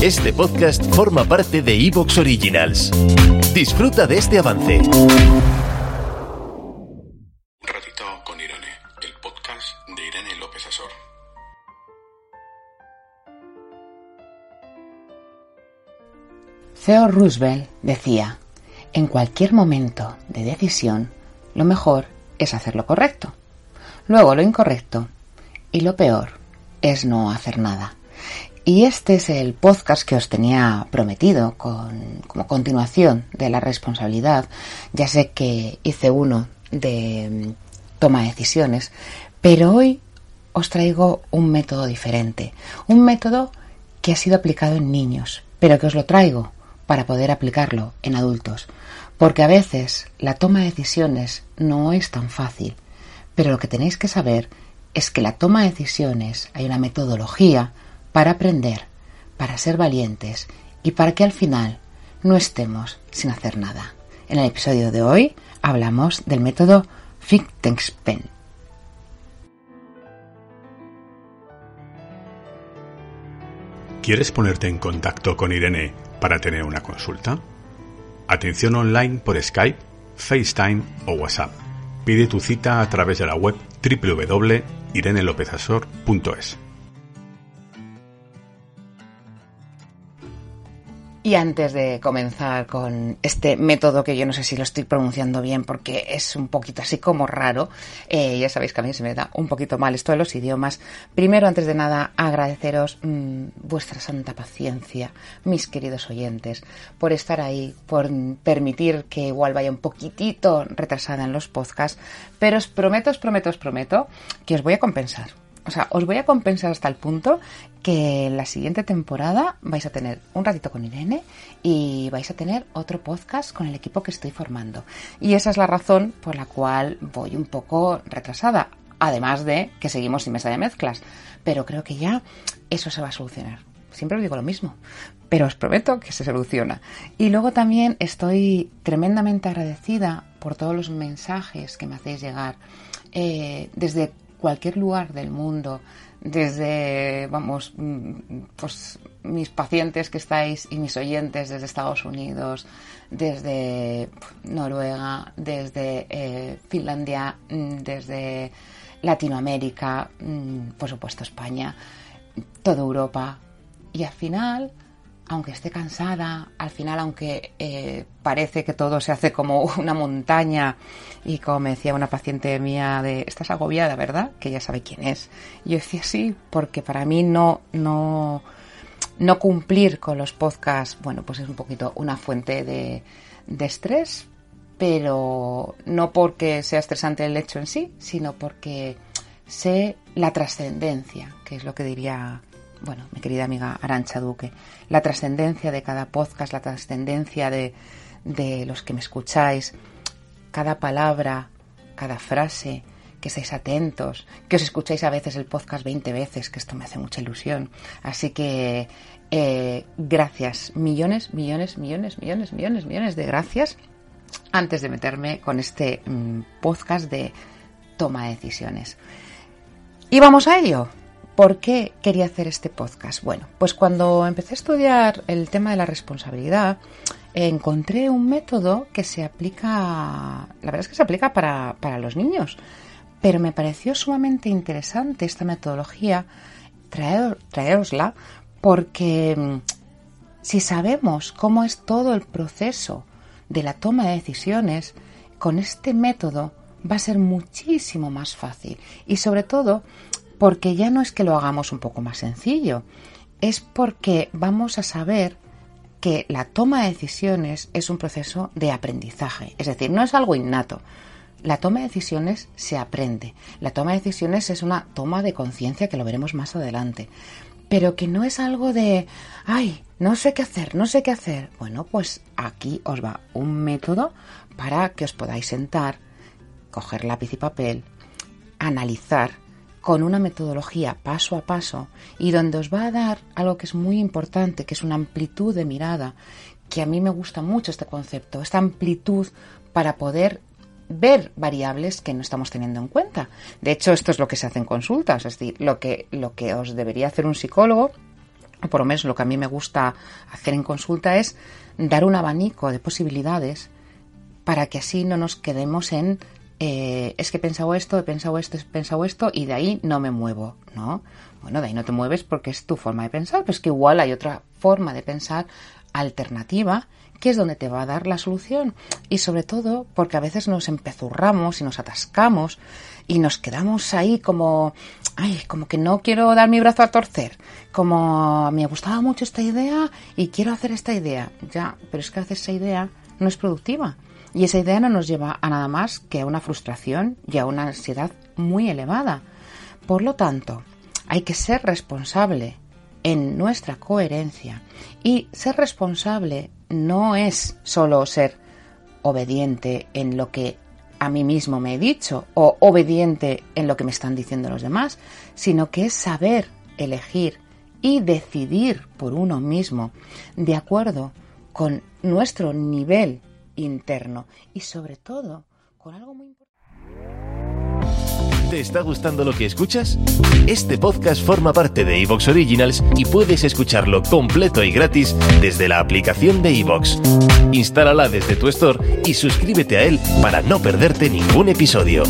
Este podcast forma parte de Evox Originals. Disfruta de este avance. Ratito con Irene, el podcast de Irene López Asor. Theo Roosevelt decía, en cualquier momento de decisión, lo mejor es hacer lo correcto, luego lo incorrecto y lo peor es no hacer nada. Y este es el podcast que os tenía prometido con, como continuación de la responsabilidad. Ya sé que hice uno de mm, toma de decisiones, pero hoy os traigo un método diferente. Un método que ha sido aplicado en niños, pero que os lo traigo para poder aplicarlo en adultos. Porque a veces la toma de decisiones no es tan fácil, pero lo que tenéis que saber es que la toma de decisiones hay una metodología para aprender, para ser valientes y para que al final no estemos sin hacer nada. En el episodio de hoy hablamos del método Pen. ¿Quieres ponerte en contacto con Irene para tener una consulta? Atención online por Skype, FaceTime o WhatsApp. Pide tu cita a través de la web www.irenelopezasor.es. Y antes de comenzar con este método, que yo no sé si lo estoy pronunciando bien porque es un poquito así como raro, eh, ya sabéis que a mí se me da un poquito mal esto de los idiomas. Primero, antes de nada, agradeceros mmm, vuestra santa paciencia, mis queridos oyentes, por estar ahí, por permitir que igual vaya un poquitito retrasada en los podcasts, pero os prometo, os prometo, os prometo que os voy a compensar o sea, os voy a compensar hasta el punto que en la siguiente temporada vais a tener un ratito con Irene y vais a tener otro podcast con el equipo que estoy formando. Y esa es la razón por la cual voy un poco retrasada, además de que seguimos sin mesa de mezclas. Pero creo que ya eso se va a solucionar. Siempre os digo lo mismo, pero os prometo que se soluciona. Y luego también estoy tremendamente agradecida por todos los mensajes que me hacéis llegar eh, desde cualquier lugar del mundo, desde, vamos, pues mis pacientes que estáis y mis oyentes desde Estados Unidos, desde Noruega, desde eh, Finlandia, mm, desde Latinoamérica, mm, por supuesto España, toda Europa. Y al final, aunque esté cansada, al final, aunque eh, parece que todo se hace como una montaña, y como me decía una paciente mía de, estás agobiada, ¿verdad? Que ya sabe quién es. Yo decía sí, porque para mí no, no, no cumplir con los podcasts, bueno, pues es un poquito una fuente de, de estrés, pero no porque sea estresante el hecho en sí, sino porque sé la trascendencia, que es lo que diría bueno, mi querida amiga Arancha Duque, la trascendencia de cada podcast, la trascendencia de, de los que me escucháis, cada palabra, cada frase, que seáis atentos, que os escucháis a veces el podcast 20 veces, que esto me hace mucha ilusión. Así que eh, gracias, millones, millones, millones, millones, millones, millones de gracias antes de meterme con este mm, podcast de toma de decisiones. Y vamos a ello. ¿Por qué quería hacer este podcast? Bueno, pues cuando empecé a estudiar el tema de la responsabilidad, encontré un método que se aplica, la verdad es que se aplica para, los niños, pero me pareció sumamente interesante esta metodología, traer, traerosla, porque mm, si sabemos cómo es todo el proceso de la toma de decisiones, con este método va a ser muchísimo más fácil y sobre todo porque ya no es que lo hagamos un poco más sencillo, es porque vamos a saber que la toma de decisiones es un proceso de aprendizaje, es decir, no es algo innato. La toma de decisiones se aprende. La toma de decisiones es una toma de conciencia que lo veremos más adelante. Pero que no es algo de, ay, no sé qué hacer, no sé qué hacer. Bueno, pues aquí os va un método para que os podáis sentar, coger lápiz y papel, analizar con una metodología paso a paso y donde os va a dar algo que es muy importante, que es una amplitud de mirada, que a mí me gusta mucho este concepto, esta amplitud para poder ver variables que no estamos teniendo en cuenta. De hecho, esto es lo que se hace en consultas, es decir, lo que, lo que os debería hacer un psicólogo o por lo menos lo que a mí me gusta hacer en consulta es dar un abanico de posibilidades para que así no nos quedemos en eh, es que he pensado esto, he pensado esto, he pensado esto y de ahí no me muevo, ¿no? Bueno, de ahí no te mueves porque es tu forma de pensar, pero es que igual hay otra forma de pensar alternativa que es donde te va a dar la solución y sobre todo porque a veces nos empezurramos y nos atascamos y nos quedamos ahí como ay, como que no quiero dar mi brazo a torcer, como me gustaba mucho esta idea y quiero hacer esta idea. Ya, pero es que hacer esa idea no es productiva y esa idea no nos lleva a nada más que a una frustración y a una ansiedad muy elevada. Por lo tanto, hay que ser responsable en nuestra coherencia y ser responsable no es solo ser obediente en lo que a mí mismo me he dicho o obediente en lo que me están diciendo los demás, sino que es saber elegir y decidir por uno mismo de acuerdo con nuestro nivel interno y sobre todo con algo muy importante. ¿Te está gustando lo que escuchas? Este podcast forma parte de Evox Originals y puedes escucharlo completo y gratis desde la aplicación de Evox. Instálala desde tu store y suscríbete a él para no perderte ningún episodio.